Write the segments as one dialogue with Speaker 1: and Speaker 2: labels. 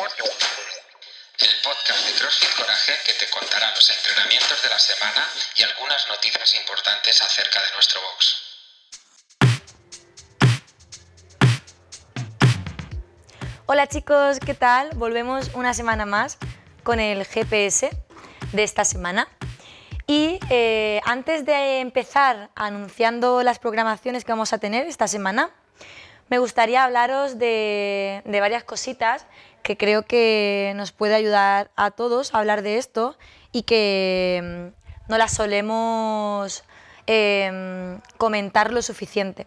Speaker 1: el podcast de CrossFit Coraje que te contará los entrenamientos de la semana y algunas noticias importantes acerca de nuestro box.
Speaker 2: Hola chicos, ¿qué tal? Volvemos una semana más con el GPS de esta semana. Y eh, antes de empezar anunciando las programaciones que vamos a tener esta semana, me gustaría hablaros de, varias cositas que creo que nos puede ayudar a todos a hablar de esto y que mm, no las solemos em, comentar lo suficiente.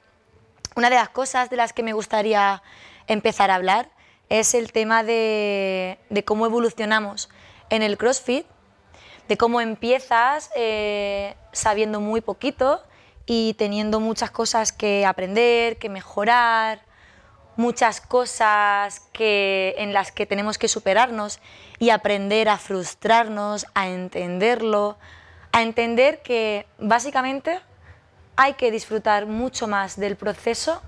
Speaker 2: Una de las cosas de las que me gustaría empezar a hablar es el tema de, cómo evolucionamos en el CrossFit, de cómo empiezas eh, sabiendo muy poquito y teniendo muchas cosas que aprender, que mejorar, muchas cosas que, en las que tenemos que superarnos y aprender a frustrarnos, a entenderlo, a entender que básicamente hay que disfrutar mucho más del proceso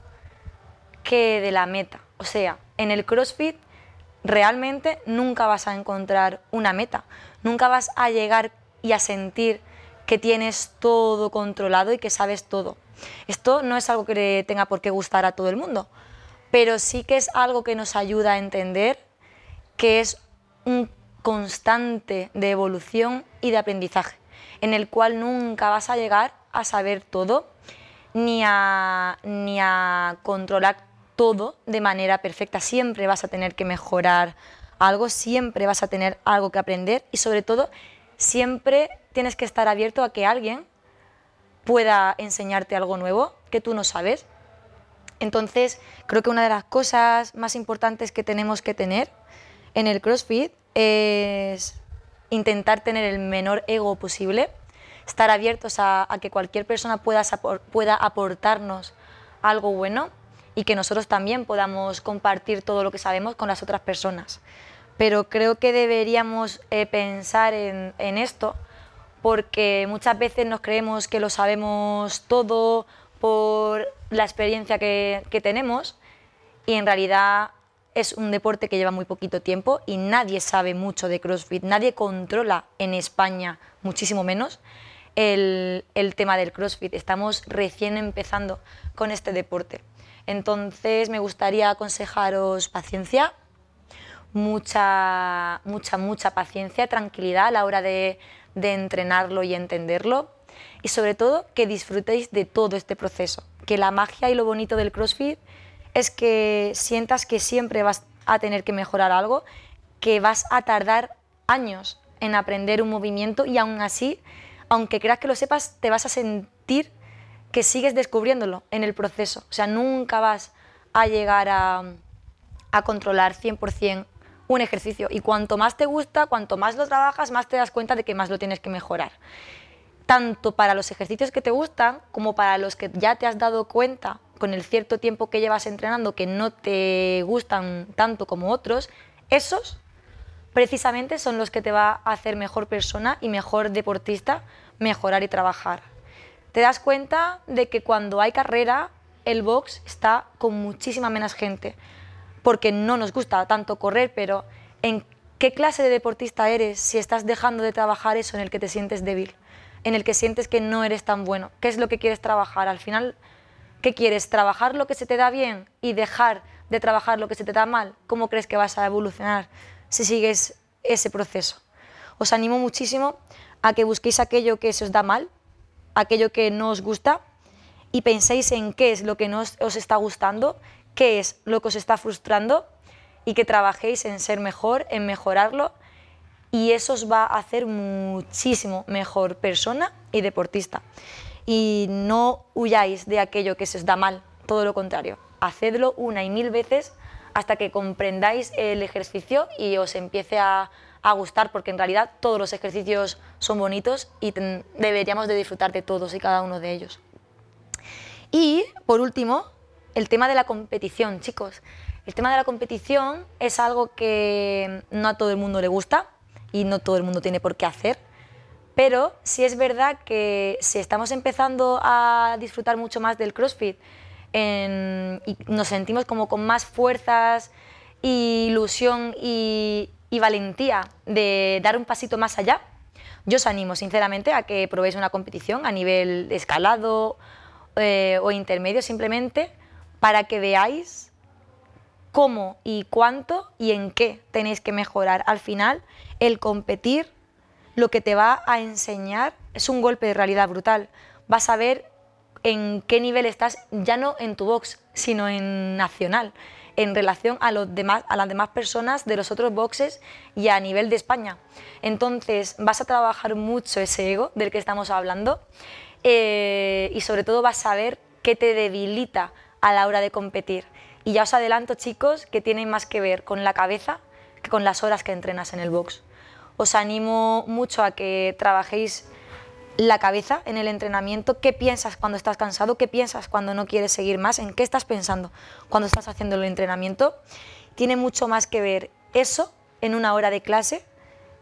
Speaker 2: que de la meta. O sea, en el CrossFit realmente nunca vas a encontrar una meta, nunca vas a llegar y a sentir que tienes todo controlado y que sabes todo. Esto no es algo que tenga por qué gustar a todo el mundo, pero sí que es algo que nos ayuda a entender que es un constante de evolución y de aprendizaje, en el cual nunca vas a llegar a saber todo ni a, ni a controlar todo de manera perfecta. Siempre vas a tener que mejorar algo, siempre vas a tener algo que aprender y sobre todo siempre tienes que estar abierto a que alguien pueda enseñarte algo nuevo que tú no sabes. Entonces, creo que una de las cosas más importantes que tenemos que tener en el CrossFit es intentar tener el menor ego posible, estar abiertos a, que cualquier persona pueda, pueda aportarnos algo bueno y que nosotros también podamos compartir todo lo que sabemos con las otras personas. Pero creo que deberíamos eh, pensar en, en esto porque muchas veces nos creemos que lo sabemos todo por la experiencia que, tenemos y en realidad es un deporte que lleva muy poquito tiempo y nadie sabe mucho de CrossFit, nadie controla en España, muchísimo menos, el, tema del CrossFit. Estamos recién empezando con este deporte. Entonces me gustaría aconsejaros paciencia, mucha, mucha, mucha paciencia, tranquilidad a la hora de entrenarlo y entenderlo y sobre todo que disfrutéis de todo este proceso, que la magia y lo bonito del CrossFit es que sientas que siempre vas a tener que mejorar algo, que vas a tardar años en aprender un movimiento y aún así, aunque creas que lo sepas, te vas a sentir que sigues descubriéndolo en el proceso. O sea, nunca vas a llegar a, a controlar 100% un ejercicio. Y cuanto más te gusta, cuanto más lo trabajas, más te das cuenta de que más lo tienes que mejorar. Tanto para los ejercicios que te gustan como para los que ya te has dado cuenta con el cierto tiempo que llevas entrenando que no te gustan tanto como otros, esos precisamente son los que te va a hacer mejor persona y mejor deportista, mejorar y trabajar. Te das cuenta de que cuando hay carrera, el box está con muchísima menos gente porque no nos gusta tanto correr, pero ¿en qué clase de deportista eres si estás dejando de trabajar eso en el que te sientes débil, en el que sientes que no eres tan bueno? ¿Qué es lo que quieres trabajar? Al final, ¿qué quieres? ¿Trabajar lo que se te da bien y dejar de trabajar lo que se te da mal? ¿Cómo crees que vas a evolucionar si sigues ese proceso? Os animo muchísimo a que busquéis aquello que se os da mal, aquello que no os gusta y penséis en qué es lo que no os está gustando qué es lo que os está frustrando y que trabajéis en ser mejor, en mejorarlo y eso os va a hacer muchísimo mejor persona y deportista. Y no huyáis de aquello que se os da mal, todo lo contrario, hacedlo una y mil veces hasta que comprendáis el ejercicio y os empiece a, gustar, porque en realidad todos los ejercicios son bonitos y deberíamos de disfrutar de todos y cada uno de ellos. Y por último, el tema de la competición, chicos. El tema de la competición es algo que no a todo el mundo le gusta y no todo el mundo tiene por qué hacer, pero sí es verdad que si estamos empezando a disfrutar mucho más del CrossFit y nos sentimos como con más fuerzas ilusión y, valentía de dar un pasito más allá, yo os animo sinceramente a que probéis una competición a nivel escalado eh, o intermedio simplemente para que veáis cómo y cuánto y en qué tenéis que mejorar. Al final, el competir lo que te va a enseñar es un golpe de realidad brutal. Vas a ver en qué nivel estás, ya no en tu box, sino en nacional, en relación a, los demás, a las demás personas de los otros boxes y a nivel de España. Entonces vas a trabajar mucho ese ego del que estamos hablando eh, y sobre todo vas a ver qué te debilita a la hora de competir. Y ya os adelanto chicos que tiene más que ver con la cabeza que con las horas que entrenas en el box. Os animo mucho a que trabajéis la cabeza en el entrenamiento, qué piensas cuando estás cansado, qué piensas cuando no quieres seguir más, en qué estás pensando cuando estás haciendo el entrenamiento. Tiene mucho más que ver eso en una hora de clase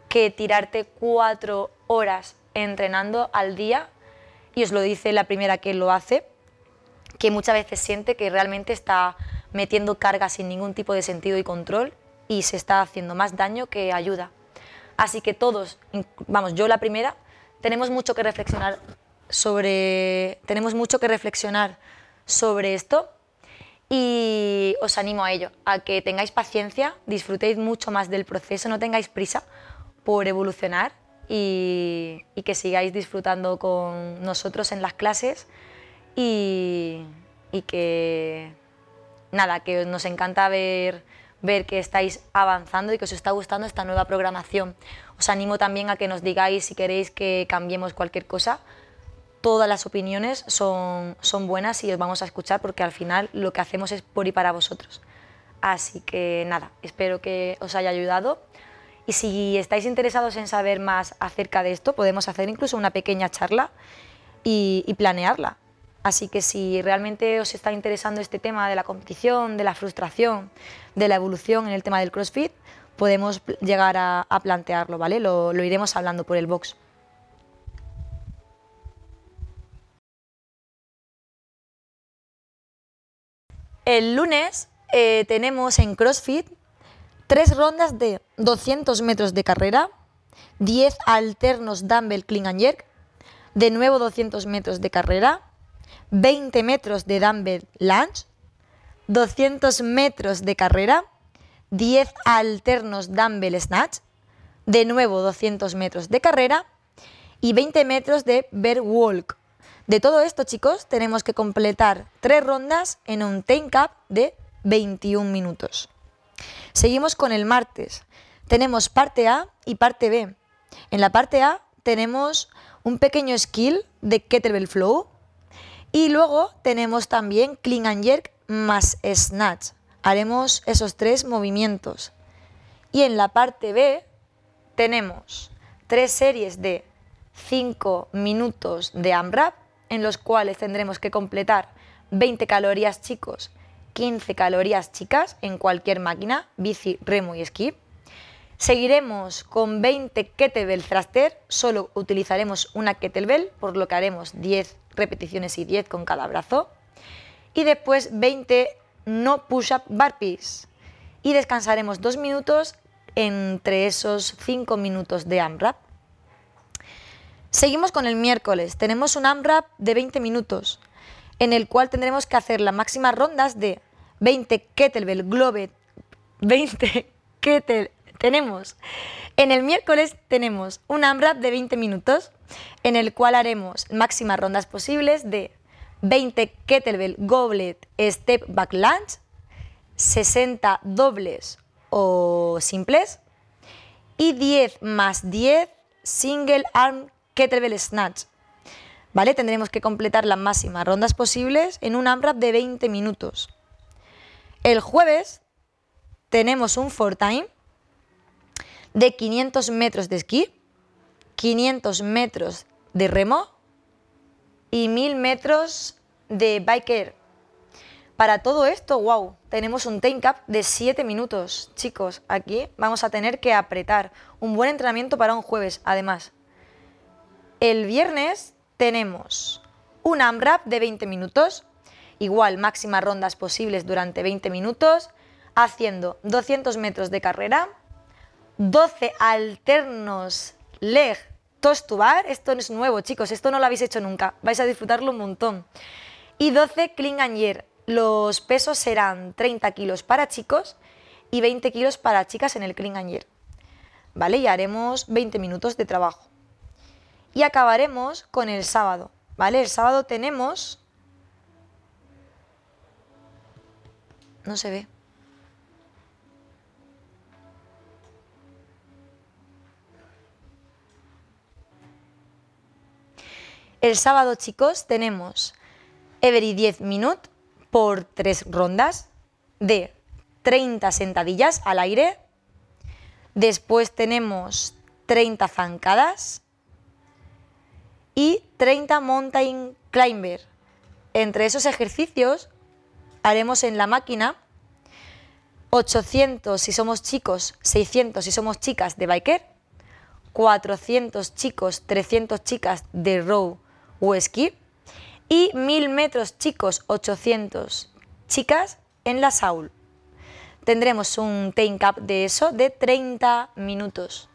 Speaker 2: que tirarte cuatro horas entrenando al día, y os lo dice la primera que lo hace, que muchas veces siente que realmente está metiendo carga sin ningún tipo de sentido y control y se está haciendo más daño que ayuda. Así que todos, vamos, yo la primera, tenemos mucho que reflexionar sobre, tenemos mucho que reflexionar sobre esto y os animo a ello, a que tengáis paciencia, disfrutéis mucho más del proceso, no tengáis prisa por evolucionar y, que sigáis disfrutando con nosotros en las clases y, y que nada, que nos encanta ver ver que estáis avanzando y que os está gustando esta nueva programación. Os animo también a que nos digáis si queréis que cambiemos cualquier cosa. Todas las opiniones son, son buenas y os vamos a escuchar porque al final lo que hacemos es por y para vosotros. Así que nada, espero que os haya ayudado. Y si estáis interesados en saber más acerca de esto, podemos hacer incluso una pequeña charla y, y planearla. Así que si realmente os está interesando este tema de la competición, de la frustración, de la evolución en el tema del CrossFit, podemos llegar a, plantearlo, ¿vale? Lo, iremos hablando por el box. El lunes eh, tenemos en CrossFit tres rondas de 200 metros de carrera, 10 alternos dumbbell clean and jerk, de nuevo 200 metros de carrera, 20 metros de dumbbell lunge, 200 metros de carrera, 10 alternos dumbbell snatch, de nuevo 200 metros de carrera y 20 metros de bear walk. De todo esto, chicos, tenemos que completar tres rondas en un time cap de 21 minutos. Seguimos con el martes. Tenemos parte A y parte B. En la parte A tenemos un pequeño skill de kettlebell flow, y luego tenemos también clean and jerk más snatch. Haremos esos tres movimientos. Y en la parte B tenemos tres series de 5 minutos de AMRAP en los cuales tendremos que completar 20 calorías chicos, 15 calorías chicas en cualquier máquina, bici, remo y esquí. Seguiremos con 20 kettlebell thruster, solo utilizaremos una kettlebell, por lo que haremos 10 repeticiones y 10 con cada brazo. Y después 20 no push-up burpees. Y descansaremos 2 minutos entre esos 5 minutos de AMRAP. Seguimos con el miércoles. Tenemos un AMRAP de 20 minutos en el cual tendremos que hacer las máximas rondas de 20 kettlebell globe 20 kettlebell tenemos en el miércoles tenemos un AMRAP de 20 minutos en el cual haremos máximas rondas posibles de 20 kettlebell goblet step back lunge, 60 dobles o simples y 10 más 10 single arm kettlebell snatch. ¿Vale? Tendremos que completar las máximas rondas posibles en un AMRAP de 20 minutos. El jueves tenemos un four time de 500 metros de esquí, 500 metros de remo y 1000 metros de biker. Para todo esto, wow, tenemos un time cap de 7 minutos. Chicos, aquí vamos a tener que apretar. Un buen entrenamiento para un jueves, además. El viernes tenemos un AMRAP de 20 minutos. Igual, máximas rondas posibles durante 20 minutos. haciendo 200 metros de carrera, 12 alternos leg toast to bar. Esto es nuevo, chicos, esto no lo habéis hecho nunca. Vais a disfrutarlo un montón. Y 12 clean and jerk. Los pesos serán 30 kilos para chicos y 20 kilos para chicas en el clean and jerk. ¿Vale? Y haremos 20 minutos de trabajo. Y acabaremos con el sábado. ¿Vale? El sábado tenemos... No se ve. El sábado, chicos, tenemos every 10 minutos por 3 rondas de 30 sentadillas al aire. Después tenemos 30 zancadas y 30 mountain climber. Entre esos ejercicios haremos en la máquina 800 si somos chicos, 600 si somos chicas de biker, 400 chicos, 300 chicas de row o esquí y 1000 metros chicos 800 chicas en la Saul. Tendremos un time cap de eso de 30 minutos.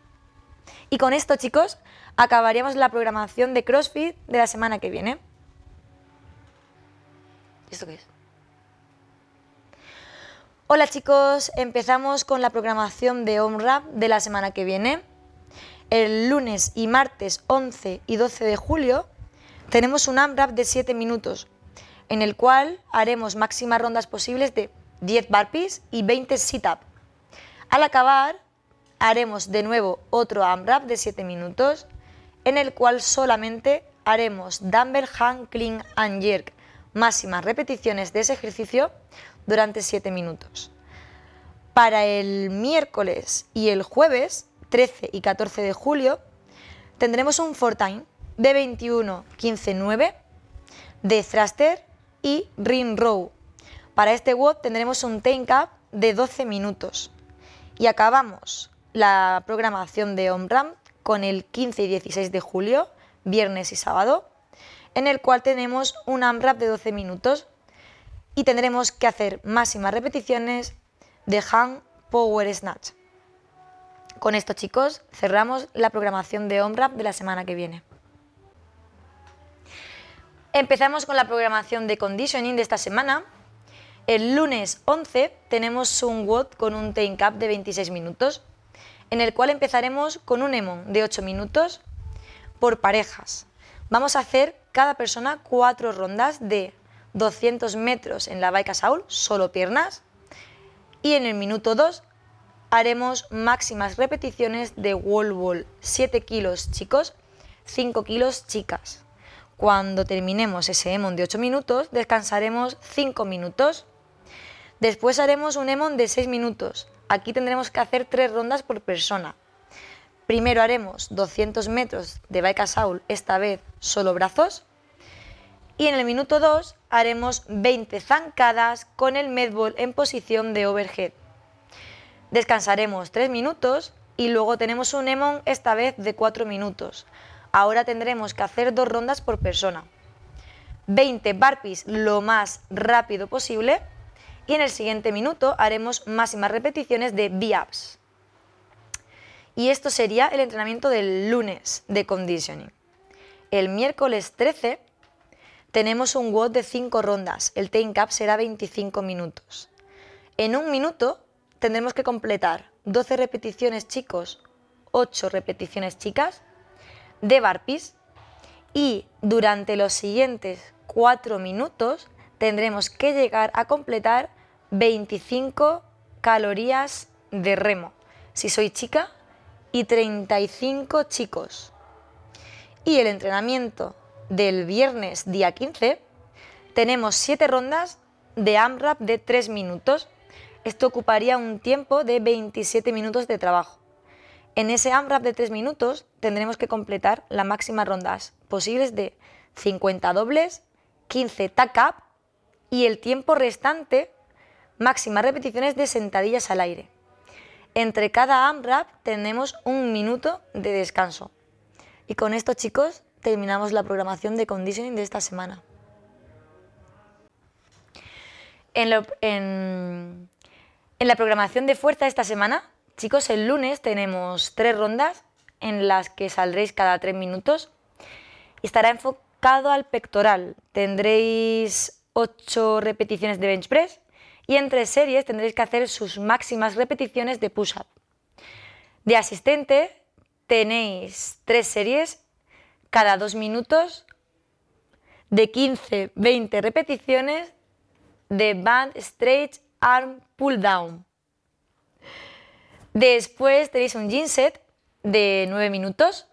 Speaker 2: Y con esto chicos acabaríamos la programación de CrossFit de la semana que viene. ¿Esto qué es? Hola chicos, empezamos con la programación de OMRAP de la semana que viene. El lunes y martes 11 y 12 de julio tenemos un AMRAP de 7 minutos, en el cual haremos máximas rondas posibles de 10 burpees y 20 sit-up. Al acabar, haremos de nuevo otro AMRAP de 7 minutos, en el cual solamente haremos dumbbell hang clean and jerk, máximas repeticiones de ese ejercicio durante 7 minutos. Para el miércoles y el jueves, 13 y 14 de julio, tendremos un 4 time de 21 15 9 de thruster y ring row. Para este WOD tendremos un take up de 12 minutos. Y acabamos la programación de OMRAM con el 15 y 16 de julio, viernes y sábado, en el cual tenemos un AMRAP de 12 minutos y tendremos que hacer máximas repeticiones de Hang Power Snatch. Con esto chicos cerramos la programación de OMRAP de la semana que viene. Empezamos con la programación de conditioning de esta semana. El lunes 11 tenemos un WOD con un time cap de 26 minutos, en el cual empezaremos con un EMON de 8 minutos por parejas. Vamos a hacer cada persona cuatro rondas de 200 metros en la bike Saul, solo piernas, y en el minuto 2 haremos máximas repeticiones de wall wall, 7 kilos chicos, 5 kilos chicas. Cuando terminemos ese EMON de 8 minutos, descansaremos 5 minutos. Después haremos un EMON de 6 minutos. Aquí tendremos que hacer 3 rondas por persona. Primero haremos 200 metros de bike Saul, esta vez solo brazos. Y en el minuto 2 haremos 20 zancadas con el medball en posición de overhead. Descansaremos 3 minutos y luego tenemos un EMON esta vez de 4 minutos. Ahora tendremos que hacer dos rondas por persona. 20 burpees lo más rápido posible y en el siguiente minuto haremos máximas repeticiones de B-ups. Y esto sería el entrenamiento del lunes de conditioning. El miércoles 13 tenemos un WOD de 5 rondas. El take up será 25 minutos. En un minuto tendremos que completar 12 repeticiones chicos, 8 repeticiones chicas de barpees y durante los siguientes 4 minutos tendremos que llegar a completar 25 calorías de remo, si soy chica, y 35 chicos. Y el entrenamiento del viernes día 15 tenemos 7 rondas de AMRAP de 3 minutos. Esto ocuparía un tiempo de 27 minutos de trabajo. En ese AMRAP de 3 minutos tendremos que completar las máximas rondas posibles de 50 dobles, 15 tack up y el tiempo restante máximas repeticiones de sentadillas al aire. Entre cada AMRAP tenemos un minuto de descanso. Y con esto chicos terminamos la programación de conditioning de esta semana. En, la programación de fuerza esta semana, chicos, el lunes tenemos tres rondas en las que saldréis cada tres minutos. Estará enfocado al pectoral. Tendréis ocho repeticiones de bench press y en tres series tendréis que hacer sus máximas repeticiones de push-up. De asistente tenéis tres series cada dos minutos de 15-20 repeticiones de band straight arm pull down. Después tenéis un gym set de 9 minutos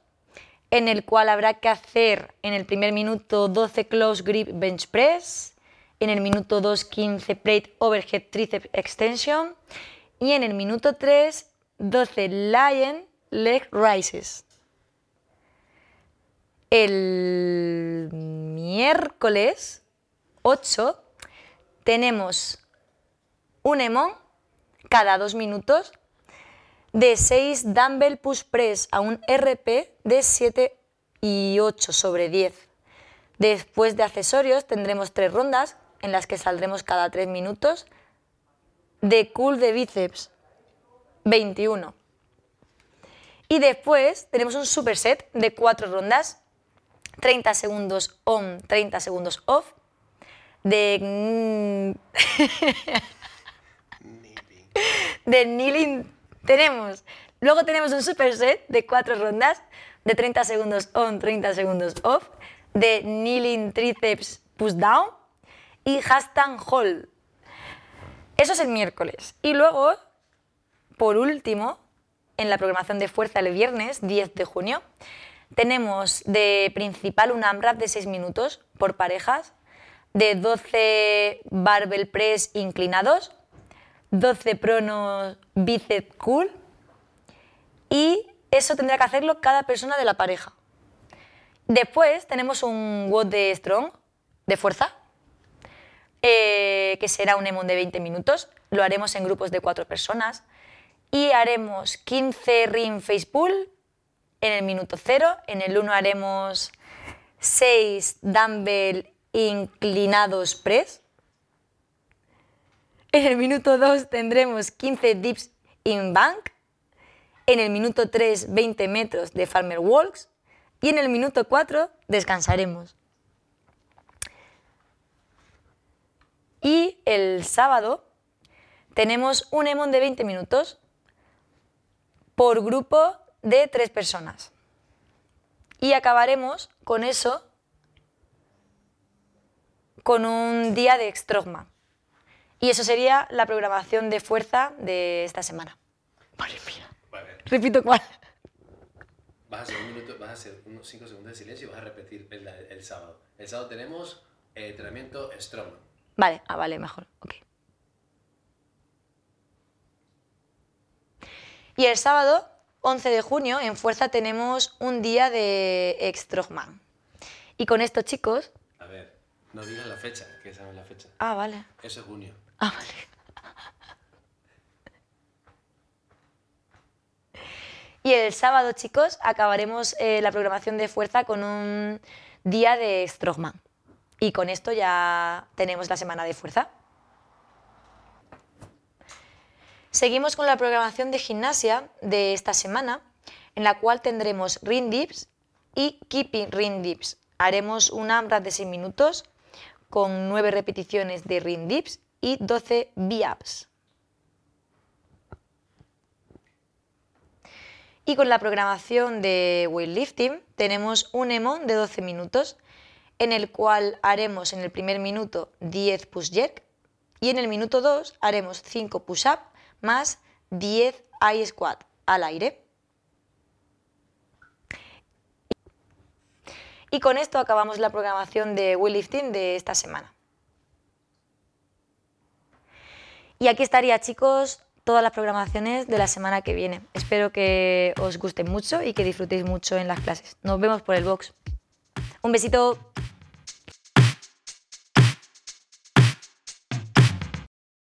Speaker 2: en el cual habrá que hacer en el primer minuto 12 close grip bench press, en el minuto 2 15 plate overhead tricep extension y en el minuto 3 12 lion leg rises. El miércoles 8 tenemos un EMON cada dos minutos de 6 dumbbell push press a un RP de 7 y 8 sobre 10. Después de accesorios tendremos tres rondas en las que saldremos cada 3 minutos de cool de bíceps 21. Y después tenemos un superset de 4 rondas, 30 segundos on, 30 segundos off, de... de kneeling tenemos. Luego tenemos un superset de cuatro rondas de 30 segundos on, 30 segundos off, de kneeling triceps push down y hashtag hold. Eso es el miércoles. Y luego, por último, en la programación de fuerza el viernes 10 de junio, tenemos de principal un AMRAP de 6 minutos por parejas, de 12 barbell press inclinados, 12 pronos bíceps cool y eso tendrá que hacerlo cada persona de la pareja. Después tenemos un WOD de strong, de fuerza, eh, que será un EMON de 20 minutos. Lo haremos en grupos de 4 personas y haremos 15 ring face pull en el minuto 0. En el 1 haremos 6 dumbbell inclinados press en el minuto 2 tendremos 15 dips in bank. En el minuto 3, 20 metros de farmer walks. Y en el minuto 4 descansaremos. Y el sábado tenemos un EMON de 20 minutos por grupo de 3 personas. Y acabaremos con eso con un día de Strongman. Y eso sería la programación de fuerza de esta semana. Madre mía. Repito cuál.
Speaker 3: Vas a hacer, un minuto, vas a hacer unos 5 segundos de silencio y vas a repetir el, el sábado. El sábado tenemos eh, entrenamiento strong.
Speaker 2: Vale, ah, vale, mejor. Ok. Y el sábado, 11 de junio, en Fuerza tenemos un día de Strongman. Y con esto, chicos...
Speaker 3: A ver, no digas la fecha, que sabes la fecha.
Speaker 2: Ah, vale.
Speaker 3: Eso es junio.
Speaker 2: Ah. Y el sábado, chicos, acabaremos eh, la programación de fuerza con un día de Strongman. Y con esto ya tenemos la semana de fuerza. Seguimos con la programación de gimnasia de esta semana, en la cual tendremos ring dips y keeping ring dips. Haremos un AMRAP de 6 minutos con 9 repeticiones de ring dips y 12 V-ups. Y con la programación de weightlifting tenemos un EMON de 12 minutos en el cual haremos en el primer minuto 10 push jerk y en el minuto 2 haremos 5 push up más 10 eye squat al aire. Y con esto acabamos la programación de weightlifting de esta semana. Y aquí estaría, chicos, todas las programaciones de la semana que viene. Espero que os guste mucho y que disfrutéis mucho en las clases. Nos vemos por el box. Un besito.